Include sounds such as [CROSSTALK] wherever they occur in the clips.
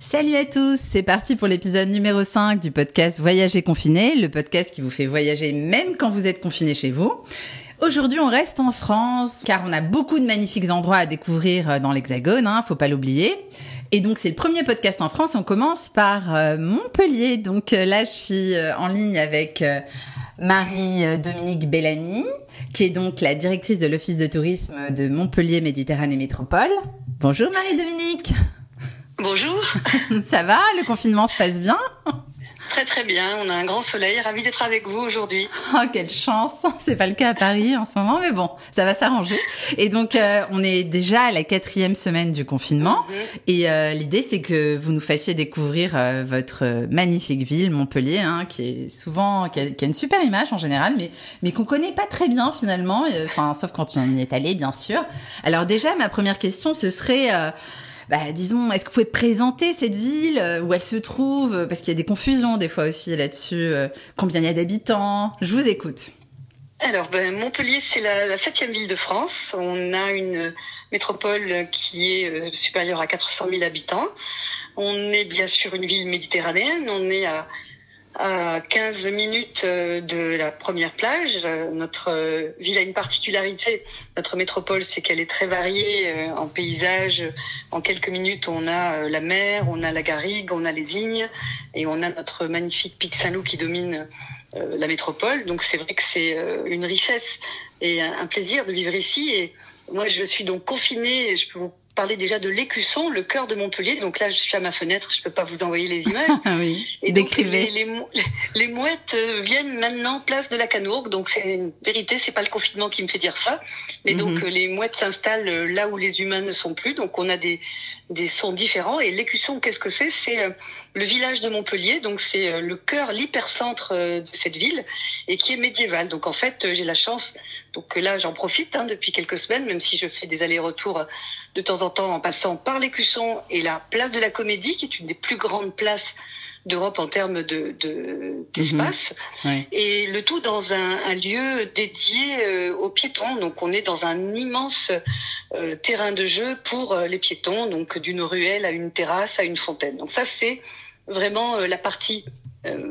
Salut à tous, c'est parti pour l'épisode numéro 5 du podcast Voyager confiné, le podcast qui vous fait voyager même quand vous êtes confiné chez vous. Aujourd'hui, on reste en France car on a beaucoup de magnifiques endroits à découvrir euh, dans l'Hexagone, hein, faut pas l'oublier. Et donc c'est le premier podcast en France. On commence par euh, Montpellier. Donc euh, là, je suis en ligne avec Marie-Dominique Bellamy, qui est donc la directrice de l'Office de tourisme de Montpellier Méditerranée Métropole. Bonjour Marie-Dominique. Bonjour. [LAUGHS] Ça va Le confinement se passe bien Très très bien, on a un grand soleil, ravi d'être avec vous aujourd'hui. Oh quelle chance, [LAUGHS] c'est pas le cas à Paris en ce moment, mais bon, ça va s'arranger. Et donc euh, on est déjà à la quatrième semaine du confinement, mhm. et euh, l'idée c'est que vous nous fassiez découvrir euh, votre magnifique ville, Montpellier, hein, qui est souvent, qui a, qui a, une super image en général, mais mais qu'on connaît pas très bien finalement, enfin sauf quand on y est allé bien sûr. Alors déjà ma première question ce serait bah, disons, est-ce que vous pouvez présenter cette ville, euh, où elle se trouve, euh, parce qu'il y a des confusions des fois aussi là-dessus, euh, combien il y a d'habitants Je vous écoute. Alors, ben, Montpellier, c'est la, septième ville de France. On a une métropole qui est supérieure à 400 000 habitants. On est bien sûr une ville méditerranéenne. On est à à 15 minutes euh, de la première plage. Euh, notre euh, ville a une particularité, notre métropole, c'est qu'elle est très variée en paysage. En quelques minutes, on a la mer, on a la garrigue, on a les vignes et on a notre magnifique pic Saint-Loup qui domine la métropole. Donc c'est vrai que c'est une richesse et un plaisir de vivre ici. Et moi, je suis donc confinée, je peux vous parler déjà de l'écusson, le cœur de Montpellier. Donc là, je suis à ma fenêtre, je peux pas vous envoyer les images. [LAUGHS] oui, Et décrivez. les, [LAUGHS] les, mouettes euh, viennent maintenant place de la Canourgue. Donc c'est une vérité, c'est pas le confinement qui me fait dire ça. Mais donc mhm. euh, les mouettes s'installent euh, là où les humains ne sont plus. Donc on a des, des sons différents. Et l'écusson, qu'est-ce que c'est? C'est le village de Montpellier. Donc c'est le cœur, l'hypercentre de cette ville et qui est médiéval. Donc en fait, j'ai la chance. Donc là, j'en profite hein, depuis quelques semaines, même si je fais des allers-retours de temps en temps en passant par l'écusson et la place de la Comédie, qui est une des plus grandes places d'Europe en termes de d'espace. Mhm. et le tout dans un, lieu dédié euh, aux piétons. Donc on est dans un immense euh, terrain de jeu pour euh, les piétons donc d'une ruelle à une terrasse à une fontaine. Donc ça c'est vraiment la partie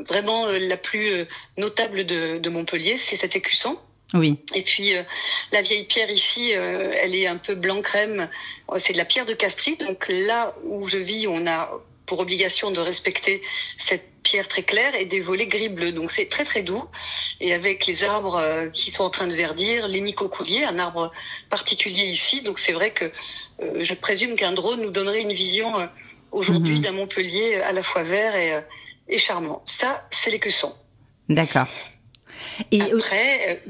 vraiment la plus notable de, de Montpellier c'est cet écusson oui. Et puis euh, la vieille pierre ici, euh, elle est un peu blanc crème. C'est de la pierre de Castries. Donc là où je vis, on a pour obligation de respecter cette pierre très claire et des volets gris bleu. Donc c'est très très doux. Et avec les arbres euh, qui sont en train de verdir, les micocouliers, un arbre particulier ici. Donc c'est vrai que je présume qu'un drone nous donnerait une vision aujourd'hui mhm. d'un Montpellier à la fois vert et, et charmant. Ça, c'est les quessons. D'accord. Et Après,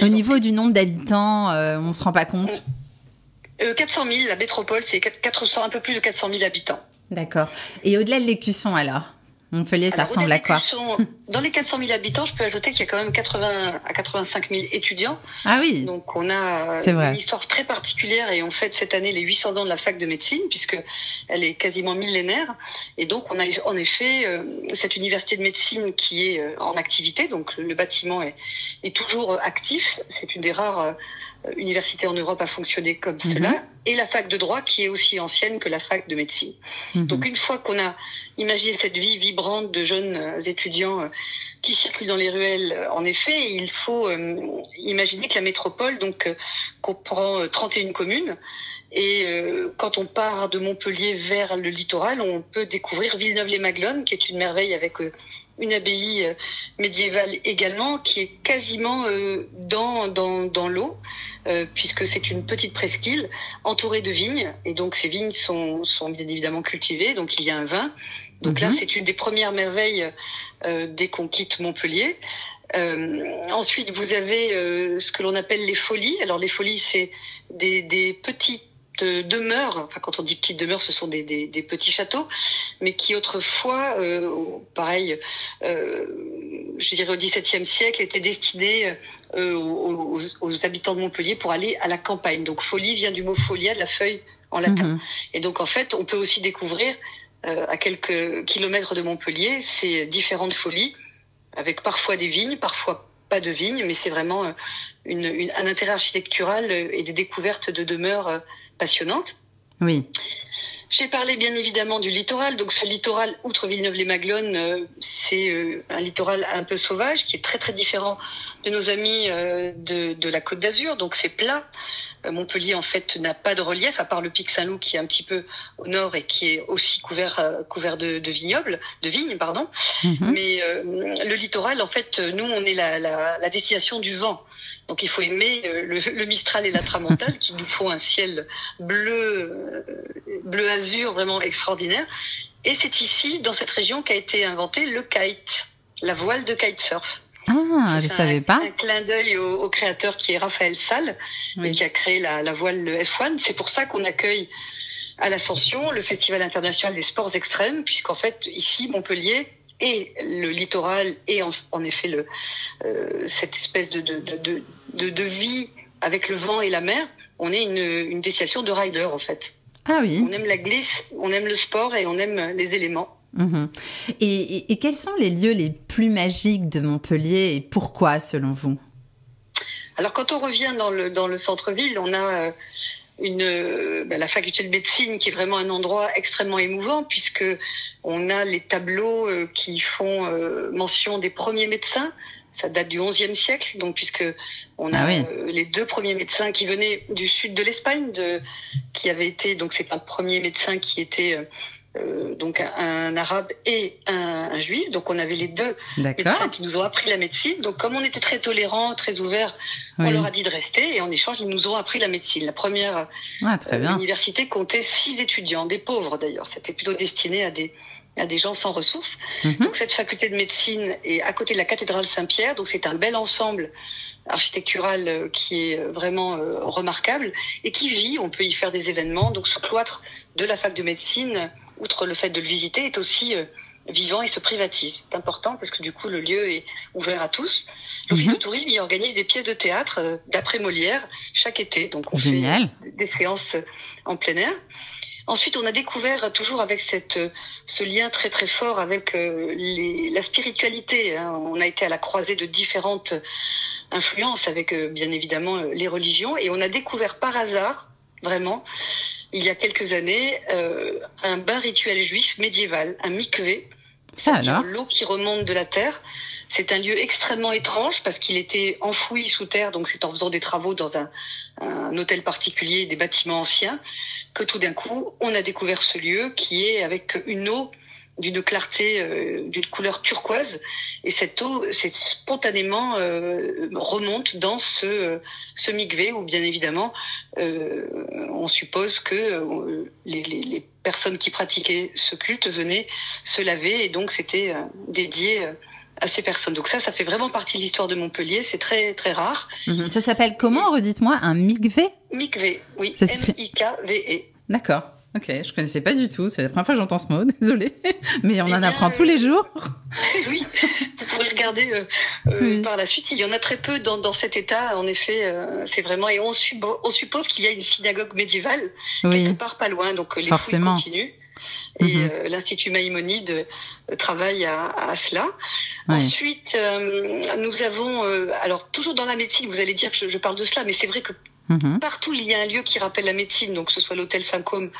au, au niveau du nombre d'habitants, euh, on se rend pas compte euh, 400 000, la métropole, c'est 400, un peu plus de 400 000 habitants. D'accord. Et au-delà de l'écusson, alors? Montpellier, ça ressemble à quoi [LAUGHS] Dans les 400 000 habitants, je peux ajouter qu'il y a quand même 80 à 85 000 étudiants. Ah oui. Donc on a une histoire très particulière et on fête cette année les 800 ans de la fac de médecine puisque elle est quasiment millénaire. Et donc on a en effet euh, cette université de médecine qui est euh, en activité. Donc le bâtiment est, est toujours actif. C'est une des rares euh, université en Europe a fonctionné comme mhm. cela, et la fac de droit qui est aussi ancienne que la fac de médecine. Mhm. Donc une fois qu'on a imaginé cette vie vibrante de jeunes euh, étudiants euh, qui circulent dans les ruelles, euh, en effet, il faut imaginer que la métropole donc comprend 31 communes. Et quand on part de Montpellier vers le littoral, on peut découvrir Villeneuve-les-Maglones, qui est une merveille avec une abbaye médiévale également, qui est quasiment dans, dans, dans l'eau. Euh, puisque c'est une petite presqu'île entourée de vignes, et donc ces vignes sont, sont bien évidemment cultivées, donc il y a un vin. Donc là, mhm. c'est une des premières merveilles euh, dès qu'on quitte Montpellier. Euh, ensuite, vous avez euh, ce que l'on appelle les folies. Alors les folies, c'est des, des petites demeures, enfin quand on dit petites demeures, ce sont des, des, des petits châteaux, mais qui autrefois, euh, pareil, euh, je dirais au XVIIe siècle, étaient destinés euh, aux, aux, habitants de Montpellier pour aller à la campagne. Donc folie vient du mot folia, de la feuille en latin. Mhm. Et donc en fait, on peut aussi découvrir euh, à quelques kilomètres de Montpellier ces différentes folies, avec parfois des vignes, parfois pas de vignes, mais c'est vraiment euh, une, une, un intérêt architectural et des découvertes de demeures passionnantes. Oui. J'ai parlé bien évidemment du littoral. Donc ce littoral, outre Villeneuve-les-Maglones, euh, c'est euh, un littoral un peu sauvage qui est très très différent de nos amis euh, de, de, la Côte d'Azur. Donc c'est plat. Montpellier en fait n'a pas de relief à part le pic Saint-Loup qui est un petit peu au nord et qui est aussi couvert couvert de, de, vignobles, de vignes pardon. Mhm. Mais le littoral en fait, nous on est la, la, la destination du vent. Donc il faut aimer euh, le, Mistral et la Tramontane qui nous font un ciel bleu, euh, bleu azur vraiment extraordinaire. Et c'est ici, dans cette région, qu'a été inventé le kite, la voile de kitesurf. Ah, je savais pas. Un clin d'œil au, créateur qui est Raphaël Salle, qui a créé la, la voile F1. C'est pour ça qu'on accueille à l'Ascension le Festival international des sports extrêmes, puisqu'en fait ici Montpellier et le littoral et en, effet le, euh, cette espèce de, de, de, de, de vie avec le vent et la mer, on est une, une destination de rider en fait. Ah oui. On aime la glisse, on aime le sport et on aime les éléments. Mhm. Et, et, quels sont les lieux les plus magiques de Montpellier et pourquoi selon vous? Alors quand on revient dans le, dans le centre-ville, on a euh, une, ben, la faculté de médecine qui est vraiment un endroit extrêmement émouvant puisque on a les tableaux euh, qui font euh, mention des premiers médecins. Ça date du XIe siècle, donc puisque on a ah les deux premiers médecins qui venaient du sud de l'Espagne, qui avaient été donc c'est un premier médecin qui était euh, donc un, arabe et un, juif. Donc on avait les deux médecins qui nous ont appris la médecine. Donc comme on était très tolérants, très ouverts, on leur a dit de rester et en échange ils nous ont appris la médecine. La première ah, euh, université comptait six étudiants, des pauvres d'ailleurs. C'était plutôt destiné à des à des gens sans ressources. Mhm. Donc cette faculté de médecine est à côté de la cathédrale Saint-Pierre. Donc c'est un bel ensemble architectural euh, qui est vraiment remarquable et qui vit. On peut y faire des événements. Donc ce cloître de la fac de médecine outre le fait de le visiter, est aussi euh, vivant et se privatise. C'est important parce que du coup, le lieu est ouvert à tous. L'Office mhm. de tourisme y organise des pièces de théâtre euh, d'après Molière chaque été. Donc, on Génial. fait des séances euh, en plein air. Ensuite, on a découvert toujours avec cette ce lien très très fort avec les, la spiritualité. Hein. On a été à la croisée de différentes influences avec bien évidemment les religions et on a découvert par hasard vraiment il y a quelques années euh, un bain rituel juif médiéval, un mikvé. Ça alors L'eau qui remonte de la terre. C'est un lieu extrêmement étrange parce qu'il était enfoui sous terre, donc c'est en faisant des travaux dans un, un hôtel particulier, des bâtiments anciens, que tout d'un coup, on a découvert ce lieu qui est avec une eau d'une clarté, euh, d'une couleur turquoise, et cette eau, spontanément euh, remonte dans ce ce migvé où bien évidemment, euh, on suppose que euh, les, les, les, personnes qui pratiquaient ce culte venaient se laver, et donc c'était euh, dédié à ces personnes. Donc ça, ça fait vraiment partie de l'histoire de Montpellier. C'est très très rare. Mhm. Ça s'appelle comment Redites-moi un migvé. Migvé, oui. M-I-K-V-E. D'accord. Ok, je connaissais pas du tout. C'est la première fois que j'entends ce mot, [LAUGHS] désolée. Mais on en eh apprend tous les jours. [LAUGHS] oui, vous pourrez regarder euh, euh, par la suite. Il y en a très peu dans, dans cet état. En effet, euh, c'est vraiment. Et on, on suppose qu'il y a une synagogue médiévale oui. quelque part pas loin. Donc les Forcément. continuent. Et mhm. l'Institut Maïmonide travaille à, à cela. Ensuite, nous avons, alors toujours dans la médecine, vous allez dire que je, je parle de cela, mais c'est vrai que Mhm. Partout, il y a un lieu qui rappelle la médecine, donc que ce soit l'hôtel Fincôme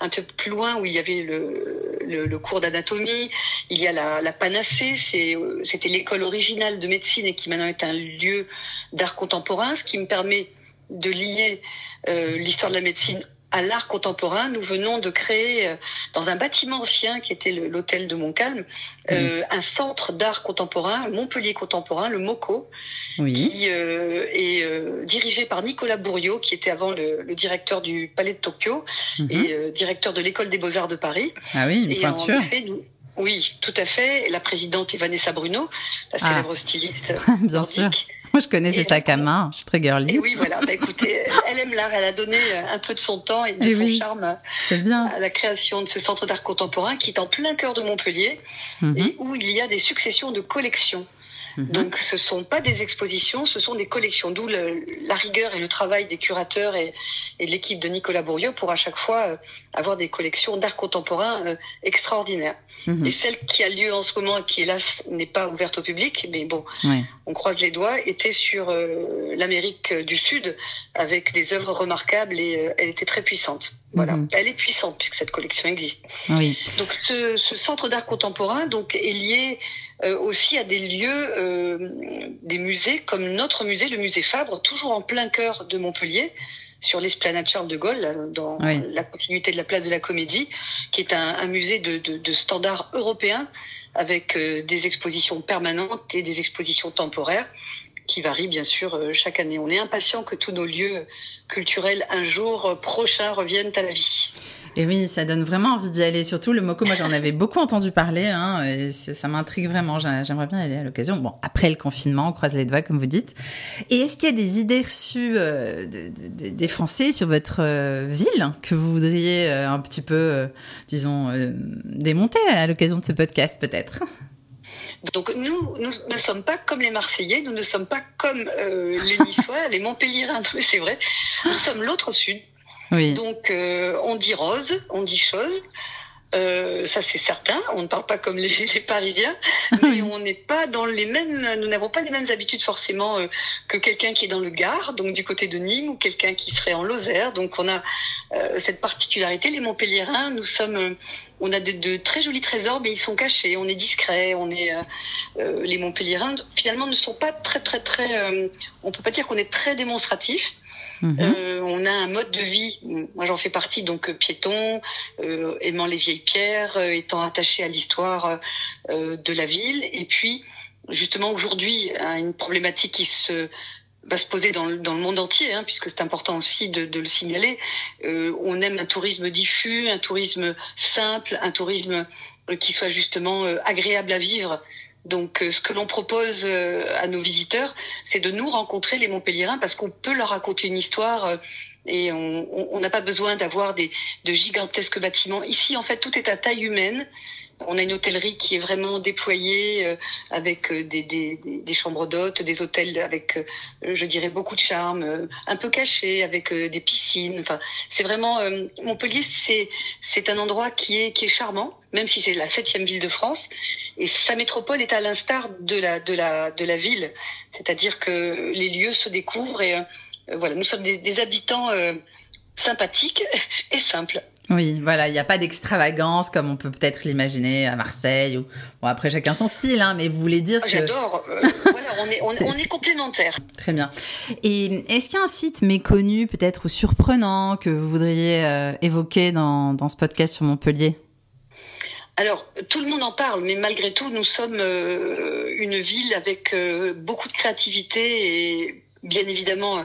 un peu plus loin où il y avait le, cours d'anatomie, il y a la, la Panacée, c'était l'école originale de médecine et qui maintenant est un lieu d'art contemporain, ce qui me permet de lier euh, l'histoire de la médecine à l'art contemporain, nous venons de créer euh, dans un bâtiment ancien qui était l'hôtel de Montcalm euh, un centre d'art contemporain, Montpellier contemporain, le MOCO, qui euh, est euh, dirigé par Nicolas Bourriot, qui était avant le, le directeur du Palais de Tokyo mhm. et euh, directeur de l'école des beaux-arts de Paris. Ah oui, une peinture. Oui, tout à fait. La présidente est Vanessa Bruno, la ah. célèbre styliste. [LAUGHS] Bien sûr. [LAUGHS] Moi, je connais ses sacs à main. Je suis très girly. Et oui, voilà. Bah, écoutez, elle aime l'art. Elle a donné un peu de son temps et de son charme bien. à la création de ce centre d'art contemporain qui est en plein cœur de Montpellier mhm. et où il y a des successions de collections. Mhm. Donc, ce sont pas des expositions, ce sont des collections. D'où la rigueur et le travail des curateurs et, et de l'équipe de Nicolas Bourrieux pour à chaque fois euh, avoir des collections d'art contemporain euh, extraordinaires. Mhm. Et celle qui a lieu en ce moment, qui hélas n'est pas ouverte au public, mais bon, on croise les doigts, était sur euh, l'Amérique du Sud avec des œuvres remarquables et elle était très puissante. Voilà, mhm. elle est puissante puisque cette collection existe. Oui. Donc ce, ce centre d'art contemporain donc est lié euh, aussi à des lieux, euh, des musées comme notre musée, le musée Fabre, toujours en plein cœur de Montpellier, sur l'esplanade Charles de Gaulle, dans la continuité de la place de la Comédie, qui est un, un musée de, de, de standards européens avec euh, des expositions permanentes et des expositions temporaires qui varient bien sûr euh, chaque année. On est impatient que tous nos lieux culturels un jour prochain reviennent à la vie. Et oui, ça donne vraiment envie d'y aller. Surtout le Moco, moi j'en avais beaucoup entendu parler. Hein, ça m'intrigue vraiment. J'aimerais bien aller à l'occasion. Bon, après le confinement, on croise les doigts, comme vous dites. Et est-ce qu'il y a des idées reçues euh, des Français sur votre euh, ville que vous voudriez euh, un petit peu, disons, démonter à l'occasion de ce podcast, peut-être? Donc nous, nous ne sommes pas comme les Marseillais, nous ne sommes pas comme les Niçois, les Montpelliérains, [LAUGHS] c'est vrai. Nous sommes l'autre sud. Donc euh, on dit rose, on dit chose. Euh, ça c'est certain, on ne parle pas comme les, les Parisiens, [LAUGHS] mais on n'est pas dans les mêmes, nous n'avons pas les mêmes habitudes forcément euh, que quelqu'un qui est dans le Gard, donc du côté de Nîmes, ou quelqu'un qui serait en Lozère. Donc on a euh, cette particularité. Les Montpelliérains, nous sommes, on a de, de, très jolis trésors, mais ils sont cachés. On est discret, on est les Montpelliérains finalement ne sont pas très très très, on peut pas dire qu'on est très démonstratif. Mhm. Euh, on a un mode de vie, moi j'en fais partie, donc euh, piéton, euh, aimant les vieilles pierres, étant attaché à l'histoire de la ville. Et puis, justement, aujourd'hui, une problématique qui se va se poser dans le, dans le monde entier, hein, puisque c'est important aussi de, le signaler. on aime un tourisme diffus, un tourisme simple, un tourisme qui soit justement agréable à vivre donc, euh, ce que l'on propose euh, à nos visiteurs, c'est de nous rencontrer les Montpelliérains parce qu'on peut leur raconter une histoire euh, et on n'a pas besoin d'avoir de gigantesques bâtiments. Ici, en fait, tout est à taille humaine. On a une hôtellerie qui est vraiment déployée euh, avec euh, des, des, des chambres d'hôtes, des hôtels avec, euh, je dirais, beaucoup de charme, un peu cachés, avec des piscines. Enfin, c'est vraiment Montpellier, c'est c'est un endroit qui est qui est charmant, même si c'est la septième ville de France. Et sa métropole est à l'instar de la de la de la ville, c'est-à-dire que les lieux se découvrent et voilà, nous sommes des habitants sympathiques [LAUGHS] et simples. Oui, voilà, il n'y a pas d'extravagance comme on peut peut-être l'imaginer à Marseille. Ou... Bon, après, chacun son style, hein, mais vous voulez dire que... J'adore. Euh, [LAUGHS] voilà, on est, on, est... complémentaires. Très bien. Et est-ce qu'il y a un site méconnu, peut-être, ou surprenant que vous voudriez euh, évoquer dans, dans ce podcast sur Montpellier? Alors, tout le monde en parle, mais malgré tout, nous sommes euh, une ville avec beaucoup de créativité et bien évidemment,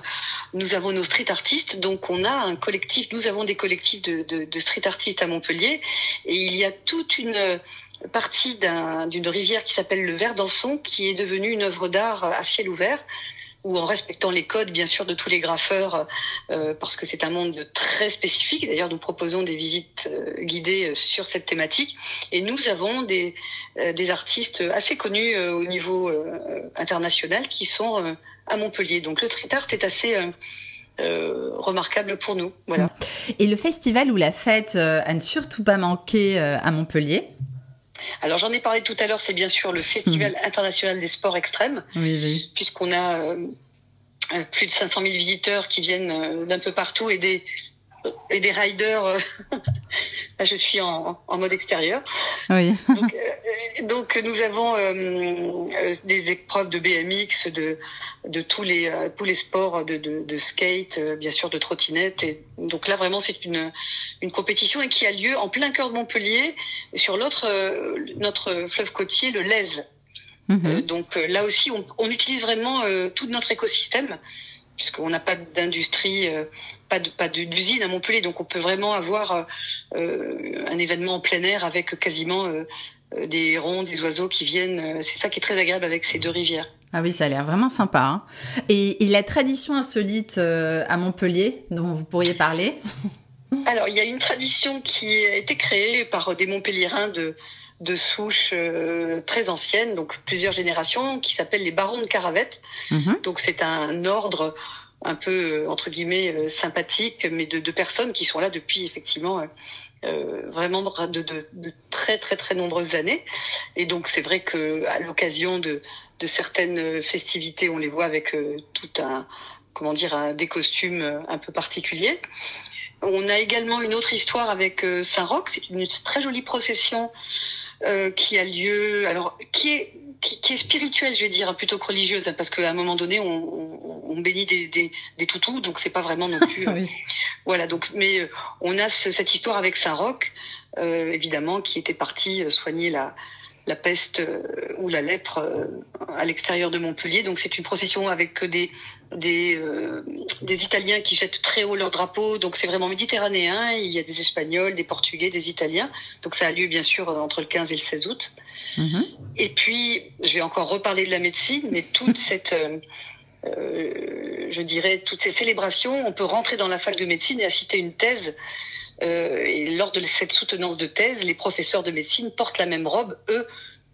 nous avons nos street artistes, donc on a un collectif, nous avons des collectifs de, street artistes à Montpellier, et il y a toute une partie d'une rivière qui s'appelle le Verdançon, qui est devenue une œuvre d'art à ciel ouvert, ou en respectant les codes, bien sûr, de tous les graffeurs, euh, parce que c'est un monde très spécifique. D'ailleurs, nous proposons des visites euh, guidées euh, sur cette thématique. Et nous avons des artistes assez connus au niveau international qui sont à Montpellier. Donc le street art est assez... remarquable pour nous. Voilà. Et le festival ou la fête à ne surtout pas manquer à Montpellier? Alors j'en ai parlé tout à l'heure, c'est bien sûr le Festival hmm. international des sports extrêmes, oui, puisqu'on a euh, euh, plus de 500 000 visiteurs qui viennent euh, d'un peu partout et des et des riders. [LAUGHS] je suis en, en, mode extérieur. Oui. donc, donc, nous avons des épreuves de BMX, de de tous les euh, tous les sports de, de, de skate, euh, bien sûr de trottinette. Et donc là vraiment c'est une une compétition et qui a lieu en plein cœur de Montpellier sur l'autre euh, notre fleuve côtier le Lèze. Mhm. donc là aussi on, on utilise vraiment tout notre écosystème puisqu'on n'a pas d'industrie, pas de pas d'usine à Montpellier, donc on peut vraiment avoir un événement en plein air avec quasiment des hérons, des oiseaux qui viennent. C'est ça qui est très agréable avec ces deux rivières. Ah oui, ça a l'air vraiment sympa. Hein. Et, la tradition insolite euh, à Montpellier, dont vous pourriez parler? [LAUGHS] Alors, il y a une tradition qui a été créée par des Montpelliérains de, de souches très anciennes, donc plusieurs générations, qui s'appellent les barons de Caravette. Mhm. Donc c'est un ordre un peu entre guillemets sympathique, mais de, de, personnes qui sont là depuis effectivement euh, vraiment de, de, de, très très très nombreuses années. Et donc c'est vrai que à l'occasion de, de certaines festivités, on les voit avec euh, tout un comment dire un, des costumes euh, un peu particuliers. On a également une autre histoire avec Saint-Roch. C'est une très jolie procession qui a lieu, alors qui est qui, qui, est spirituelle, je vais dire, plutôt que religieuse, parce qu'à un moment donné, on, on, bénit des, des, des, toutous, donc c'est pas vraiment non [LAUGHS] plus. oui. Voilà, donc, mais euh, on a cette histoire avec Saint-Roch, euh, évidemment, qui était parti euh, soigner la, la peste ou la lèpre à l'extérieur de Montpellier. Donc c'est une procession avec des des, des Italiens qui jettent très haut leur drapeau. Donc c'est vraiment méditerranéen. Il y a des Espagnols, des Portugais, des Italiens. Donc ça a lieu bien sûr entre le 15 et le 16 août. Mm-hmm. Et puis je vais encore reparler de la médecine, mais toute [LAUGHS] cette euh, je dirais, toutes ces célébrations, on peut rentrer dans la fac de médecine et assister à une thèse. Euh, et lors de cette soutenance de thèse, les professeurs de médecine portent la même robe, eux,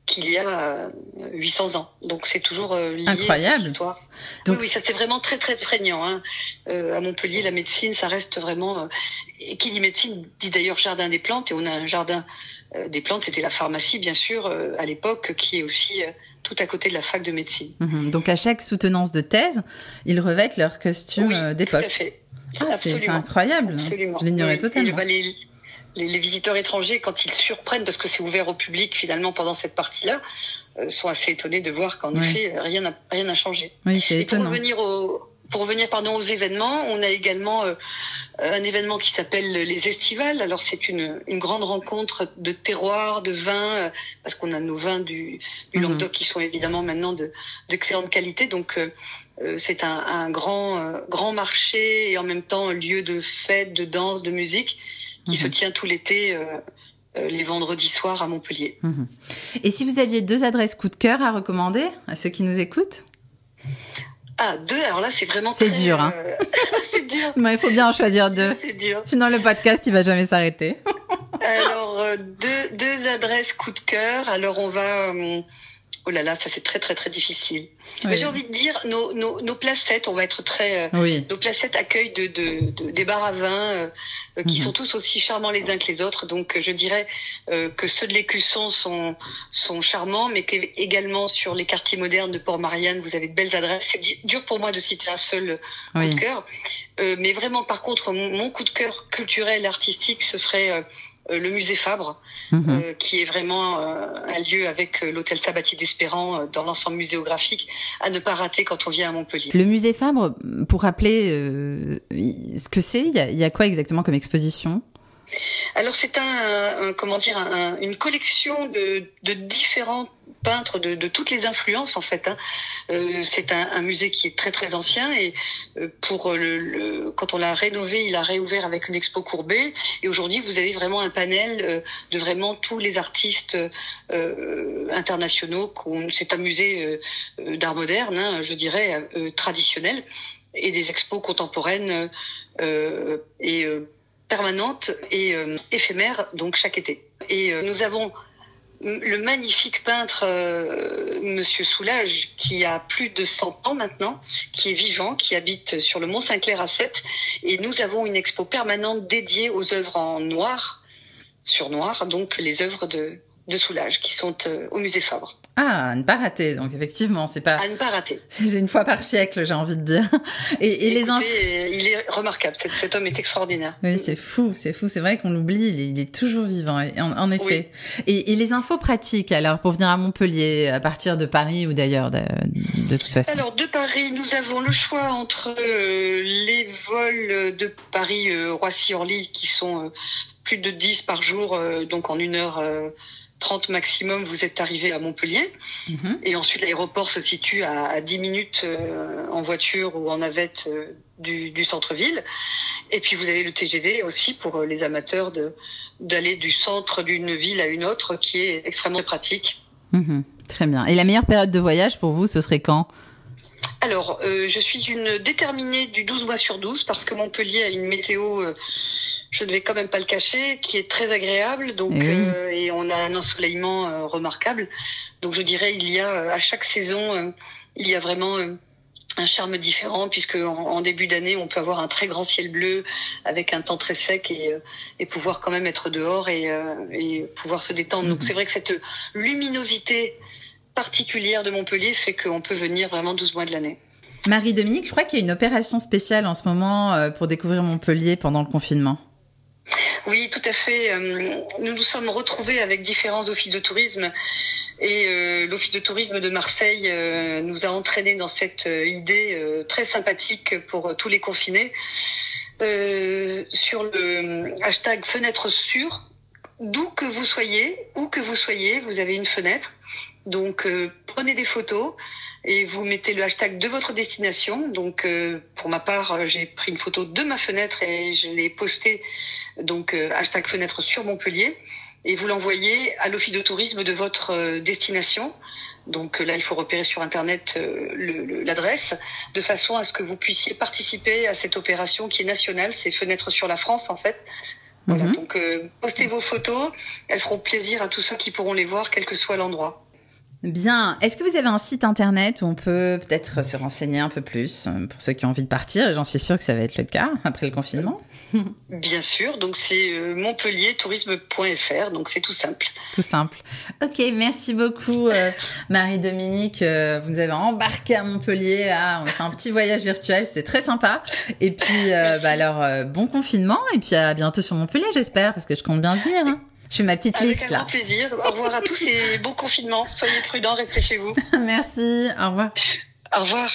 qu'il y a 800 ans. Donc c'est toujours euh, lié Incroyable. À cette histoire. Donc... Oui, ça c'est vraiment très très prégnant. Hein. Euh, à Montpellier, la médecine, ça reste vraiment. Euh, et qui dit médecine dit d'ailleurs jardin des plantes. Et on a un jardin euh, des plantes, c'était la pharmacie bien sûr à l'époque, qui est aussi tout à côté de la fac de médecine. Mhm. Donc à chaque soutenance de thèse, ils revêtent leur costume oui, d'époque. Tout à fait. Ah, c'est incroyable. Absolument. Je l'ignorais totalement. les, les, les, visiteurs étrangers, quand ils surprennent, parce que c'est ouvert au public finalement pendant cette partie-là, euh, sont assez étonnés de voir qu'en effet, rien n'a rien changé. Oui, c'est étonnant. Pour revenir au, pour revenir pardon aux événements, on a également euh, un événement qui s'appelle les Estivales. Alors c'est une, une grande rencontre de terroirs, de vins, euh, parce qu'on a nos vins du, du mhm. Languedoc qui sont évidemment maintenant de d'excellente qualité. Donc euh, euh, c'est un, un, grand grand marché et en même temps un lieu de fête, de danse, de musique qui se mhm. tient tout l'été. les vendredis soirs à Montpellier. Mhm. Et si vous aviez deux adresses coup de cœur à recommander à ceux qui nous écoutent? Ah, deux, alors là, c'est vraiment C'est dur, hein. Euh, [LAUGHS] c'est dur. Mais il faut bien en choisir deux. C'est dur. Sinon, le podcast, il va jamais s'arrêter. alors, euh, deux, deux adresses coup de cœur. Alors, on va... Euh, oh là là, ça c'est très très très difficile. Mais j'ai envie de dire, nos, nos, nos placettes, on va être très... Euh, oui. Nos placettes accueillent de, de, de, des bars à vin euh, qui mhm. sont tous aussi charmants les uns que les autres. Donc je dirais que ceux de l'Écusson sont, sont charmants, mais qu'également sur les quartiers modernes de Port-Marianne, vous avez de belles adresses. C'est dur pour moi de citer un seul coup de cœur. mais vraiment, par contre, mon, mon, coup de cœur culturel, artistique, ce serait euh, le musée Fabre, mhm. euh, qui est vraiment euh, un lieu avec l'hôtel Sabatier d'Espérant dans l'ensemble muséographique à ne pas rater quand on vient à Montpellier. Le musée Fabre, pour rappeler ce que c'est, il y, y a, quoi exactement comme exposition? Alors c'est un, comment dire un, une collection de, différents peintres de, toutes les influences en fait. Hein. Euh, c'est un, musée qui est très très ancien et euh, pour le, quand on l'a rénové, il a réouvert avec une expo courbée et aujourd'hui vous avez vraiment un panel euh, de vraiment tous les artistes internationaux. C'est un musée d'art moderne, hein, je dirais traditionnel et des expos contemporaines et permanente et euh, éphémère, donc chaque été. Et euh, nous avons le magnifique peintre euh, Monsieur Soulage, qui a plus de 100 ans maintenant, qui est vivant, qui habite sur le Mont Saint-Clair à 7. Et nous avons une expo permanente dédiée aux œuvres en noir, sur noir, donc les œuvres de, de Soulage, qui sont au musée Fabre. Ah, à ne pas rater. Donc effectivement, c'est pas. À ne pas rater. [LAUGHS] C'est une fois par siècle, j'ai envie de dire. [LAUGHS] Et, et les infos. Il est remarquable. Cet, cet, homme est extraordinaire. Oui, c'est fou, c'est fou. C'est vrai qu'on l'oublie. Il, il, est toujours vivant. En, en effet. Oui. Et, et, les infos pratiques, alors, pour venir à Montpellier, à partir de Paris ou d'ailleurs, de, de, toute façon? Alors, de Paris, nous avons le choix entre euh, les vols de Paris euh, Roissy-Orly, qui sont euh, plus de 10 par jour, euh, donc en une heure. Euh, 30 maximum, vous êtes arrivé à Montpellier. Mmh. Et ensuite, l'aéroport se situe à, à 10 minutes euh, en voiture ou en navette euh, du, du centre-ville. Et puis, vous avez le TGV aussi pour euh, les amateurs de d'aller du centre d'une ville à une autre, qui est extrêmement pratique. Mmh. Très bien. Et la meilleure période de voyage pour vous, ce serait quand? Alors, je suis une déterminée du 12 mois sur 12 parce que Montpellier a une météo je ne vais quand même pas le cacher, qui est très agréable. Donc, et, euh, et on a un ensoleillement euh, remarquable. Donc, je dirais, il y a à chaque saison, il y a vraiment un charme différent puisque en, début d'année on peut avoir un très grand ciel bleu avec un temps très sec et, et pouvoir quand même être dehors et, et pouvoir se détendre. Donc mhm. c'est vrai que cette luminosité particulière de Montpellier fait qu'on peut venir vraiment 12 mois de l'année. Marie-Dominique, je crois qu'il y a une opération spéciale en ce moment euh, pour découvrir Montpellier pendant le confinement. Oui, tout à fait. Euh, nous nous sommes retrouvés avec différents offices de tourisme et euh, l'office de tourisme de Marseille nous a entraînés dans cette idée très sympathique pour tous les confinés sur le hashtag fenêtre sûre. D'où que vous soyez, où que vous soyez, vous avez une fenêtre. Donc prenez des photos et vous mettez le hashtag de votre destination. Donc euh, pour ma part, euh, j'ai pris une photo de ma fenêtre et je l'ai postée donc euh, hashtag fenêtre sur Montpellier et vous l'envoyez à l'office de tourisme de votre destination. Donc là, il faut repérer sur Internet l'adresse, de façon à ce que vous puissiez participer à cette opération qui est nationale, c'est Fenêtre sur la France en fait. Voilà, mhm. donc postez vos photos, elles feront plaisir à tous ceux qui pourront les voir, quel que soit l'endroit. Bien. Est-ce que vous avez un site internet où on peut peut-être se renseigner un peu plus euh, pour ceux qui ont envie de partir J'en suis sûre que ça va être le cas [LAUGHS] après le confinement? Bien sûr. Donc c'est euh, montpelliertourisme.fr. Donc c'est tout simple. Tout simple. Ok. Merci beaucoup, euh, Marie-Dominique. vous nous avez embarqué à Montpellier. Là, on a fait un petit voyage virtuel. C'était très sympa. Et puis, bah alors, bon confinement. Et puis à bientôt sur Montpellier, j'espère, parce que je compte bien venir. Hein. Je fais ma petite Avec liste un là. Grand plaisir. Au revoir à tous et bon confinement. Soyez prudents, restez chez vous. [LAUGHS] Merci. Au revoir. Au revoir.